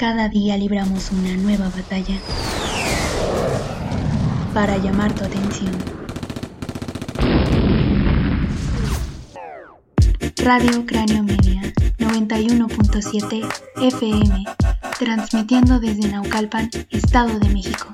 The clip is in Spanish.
Cada día libramos una nueva batalla para llamar tu atención. Radio Cráneo Media 91.7 FM, transmitiendo desde Naucalpan, Estado de México.